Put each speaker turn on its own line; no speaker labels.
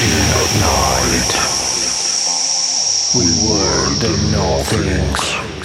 In the night, we were the nothings.